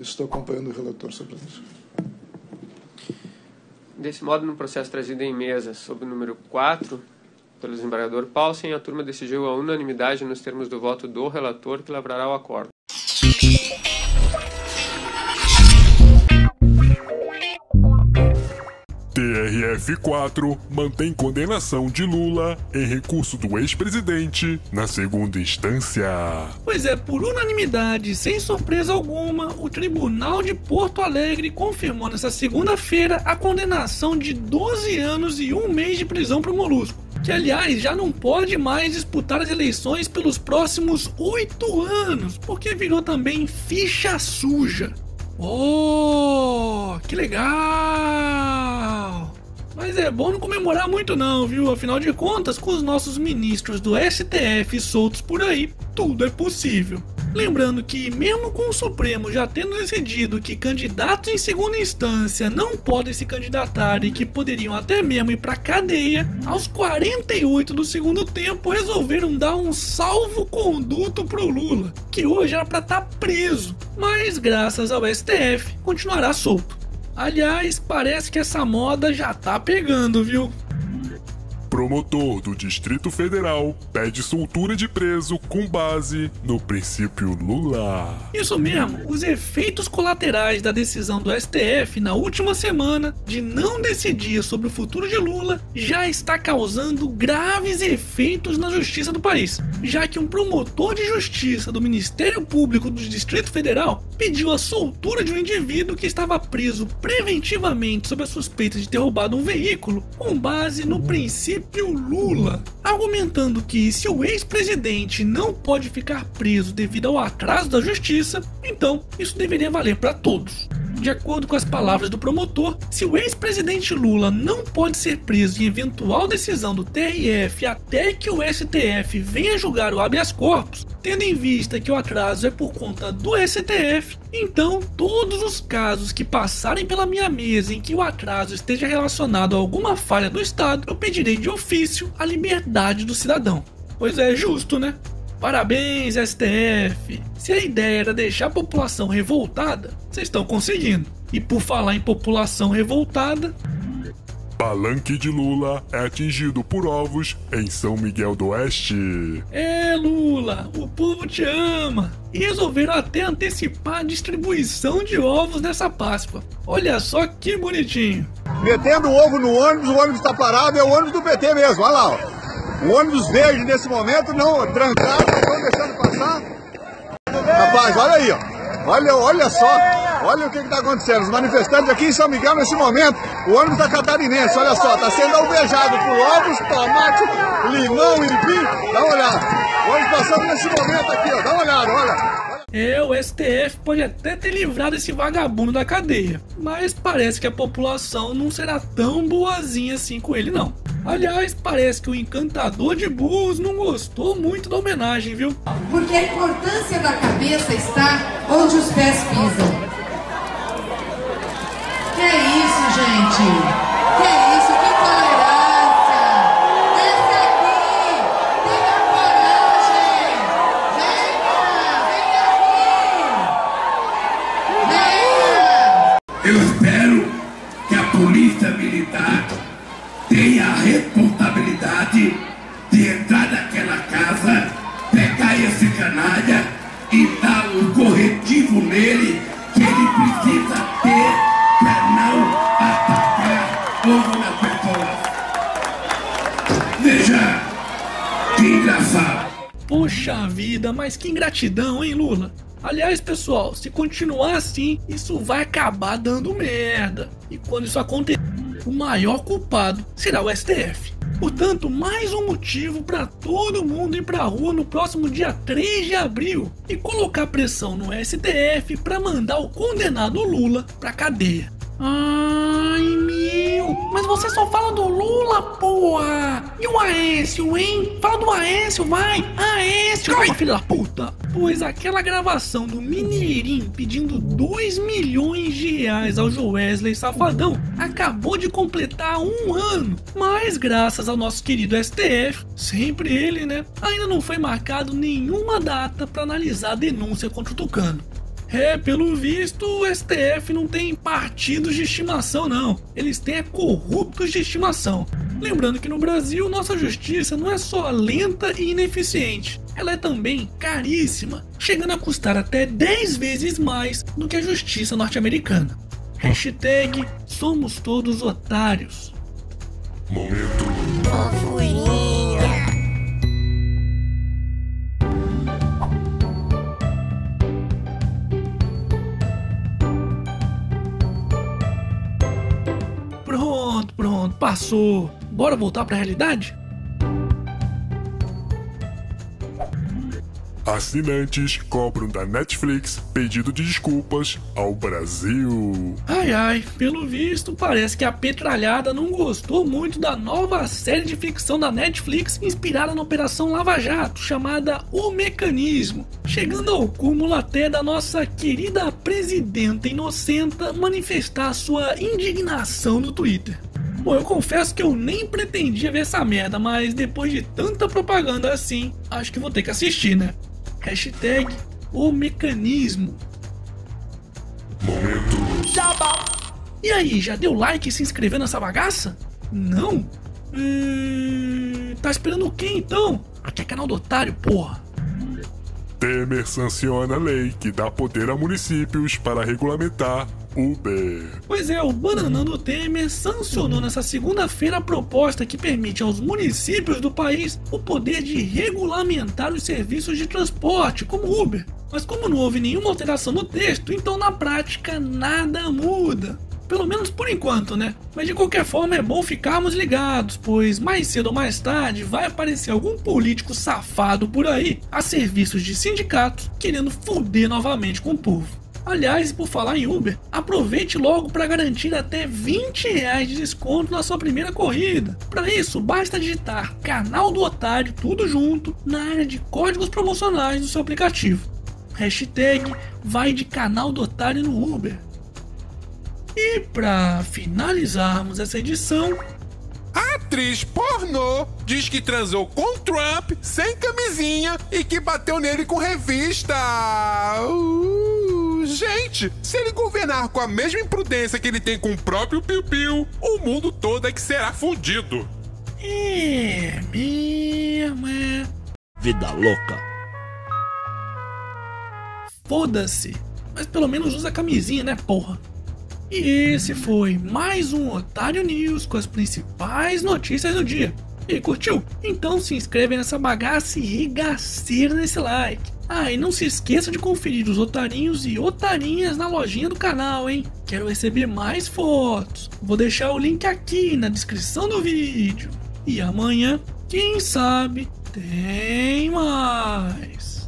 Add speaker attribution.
Speaker 1: Estou acompanhando o relator sobre isso.
Speaker 2: Desse modo, no processo trazido em mesa sob o número 4, pelo desembargador Paulsen, a turma decidiu a unanimidade nos termos do voto do relator que lavrará o acordo.
Speaker 3: TRF4 mantém condenação de Lula em recurso do ex-presidente na segunda instância.
Speaker 4: Pois é, por unanimidade, sem surpresa alguma, o Tribunal de Porto Alegre confirmou nesta segunda-feira a condenação de 12 anos e um mês de prisão para o Molusco. Que, aliás, já não pode mais disputar as eleições pelos próximos oito anos, porque virou também ficha suja. Oh, que legal! Mas é bom não comemorar muito não, viu? Afinal de contas, com os nossos ministros do STF soltos por aí, tudo é possível. Lembrando que, mesmo com o Supremo já tendo decidido que candidatos em segunda instância não podem se candidatar e que poderiam até mesmo ir pra cadeia, aos 48 do segundo tempo resolveram dar um salvo-conduto pro Lula, que hoje era pra estar tá preso, mas graças ao STF continuará solto. Aliás, parece que essa moda já tá pegando, viu?
Speaker 3: Promotor do Distrito Federal pede soltura de preso com base no princípio Lula.
Speaker 4: Isso mesmo, os efeitos colaterais da decisão do STF na última semana de não decidir sobre o futuro de Lula já está causando graves efeitos na justiça do país, já que um promotor de justiça do Ministério Público do Distrito Federal pediu a soltura de um indivíduo que estava preso preventivamente sob a suspeita de ter roubado um veículo com base no princípio o Lula, argumentando que se o ex-presidente não pode ficar preso devido ao atraso da justiça, então isso deveria valer para todos. De acordo com as palavras do promotor, se o ex-presidente Lula não pode ser preso em eventual decisão do TRF até que o STF venha julgar o habeas corpus, tendo em vista que o atraso é por conta do STF, então todos os casos que passarem pela minha mesa em que o atraso esteja relacionado a alguma falha do Estado, eu pedirei de ofício a liberdade do cidadão. Pois é justo, né? Parabéns, STF! Se a ideia era deixar a população revoltada, vocês estão conseguindo. E por falar em população revoltada.
Speaker 3: Palanque de Lula é atingido por ovos em São Miguel do Oeste.
Speaker 4: É, Lula, o povo te ama. E resolveram até antecipar a distribuição de ovos nessa Páscoa. Olha só que bonitinho.
Speaker 5: Metendo o ovo no ônibus, o ônibus está parado, é o ônibus do PT mesmo, olha lá. Ó. O ônibus verde nesse momento, não, trancado, não deixando passar. Rapaz, olha aí, ó. Olha, olha só, olha o que está acontecendo. Os manifestantes aqui em São Miguel, nesse momento, o ônibus da catarinense, olha só, está sendo alvejado por ovos, tomate, limão, empim. Dá uma olhada. O ônibus passando nesse momento aqui, ó. Dá uma olhada, olha.
Speaker 4: É, o STF pode até ter livrado esse vagabundo da cadeia, mas parece que a população não será tão boazinha assim com ele, não. Aliás, parece que o encantador de burros não gostou muito da homenagem, viu?
Speaker 6: Porque a importância da cabeça está onde os pés pisam. Que é isso, gente?
Speaker 7: Responsabilidade de entrar naquela casa, pegar esse canalha e dar um corretivo nele que ele precisa ter para não atacar outras pessoas. Veja, que engraçado.
Speaker 4: Poxa vida, mas que ingratidão, hein, Lula? Aliás, pessoal, se continuar assim, isso vai acabar dando merda. E quando isso acontecer, o maior culpado será o STF. Portanto, mais um motivo para todo mundo ir para a rua no próximo dia 3 de abril e colocar pressão no STF para mandar o condenado Lula para cadeia. Ai meu, mas você só fala do Lula, porra! E o Aécio, hein? Fala do Aécio, vai! Aécio! Calma, filho da puta! Pois aquela gravação do Mineirinho pedindo 2 milhões de reais ao Joesley Safadão acabou de completar um ano. Mas graças ao nosso querido STF, sempre ele, né? Ainda não foi marcado nenhuma data para analisar a denúncia contra o Tucano. É, pelo visto, o STF não tem partidos de estimação, não. Eles têm é corruptos de estimação. Lembrando que no Brasil, nossa justiça não é só lenta e ineficiente, ela é também caríssima, chegando a custar até 10 vezes mais do que a justiça norte-americana. Hashtag somos todos otários.
Speaker 3: Momento
Speaker 4: Pronto, pronto, passou. Bora voltar pra realidade?
Speaker 3: Assinantes cobram da Netflix pedido de desculpas ao Brasil.
Speaker 4: Ai ai, pelo visto, parece que a petralhada não gostou muito da nova série de ficção da Netflix inspirada na Operação Lava Jato, chamada O Mecanismo, chegando ao cúmulo até da nossa querida presidenta inocenta manifestar sua indignação no Twitter. Bom, eu confesso que eu nem pretendia ver essa merda, mas depois de tanta propaganda assim, acho que vou ter que assistir, né? Hashtag o mecanismo. E aí, já deu like e se inscreveu nessa bagaça? Não? Hum, tá esperando o quê então? Aqui é canal do otário, porra.
Speaker 3: Temer sanciona a lei que dá poder a municípios para regulamentar Uber.
Speaker 4: Pois é, o Bananando Temer sancionou nessa segunda-feira a proposta que permite aos municípios do país o poder de regulamentar os serviços de transporte, como Uber. Mas como não houve nenhuma alteração no texto, então na prática nada muda. Pelo menos por enquanto, né? Mas de qualquer forma é bom ficarmos ligados, pois mais cedo ou mais tarde vai aparecer algum político safado por aí a serviços de sindicatos querendo foder novamente com o povo. Aliás, por falar em Uber, aproveite logo para garantir até 20 reais de desconto na sua primeira corrida. Para isso, basta digitar canal do otário tudo junto na área de códigos promocionais do seu aplicativo. Hashtag vai de canal do otário no Uber. E para finalizarmos essa edição,
Speaker 8: atriz pornô diz que transou com Trump sem camisinha e que bateu nele com revista. Uh, gente, se ele governar com a mesma imprudência que ele tem com o próprio Piu Piu, o mundo todo é que será fundido.
Speaker 4: é mesmo, é.
Speaker 9: Vida louca.
Speaker 4: Foda-se. Mas pelo menos usa camisinha, né, porra? E esse foi mais um Otário News com as principais notícias do dia. E curtiu? Então se inscreve nessa bagaça e regaceira nesse like. Ah, e não se esqueça de conferir os otarinhos e otarinhas na lojinha do canal, hein? Quero receber mais fotos. Vou deixar o link aqui na descrição do vídeo. E amanhã, quem sabe, tem mais.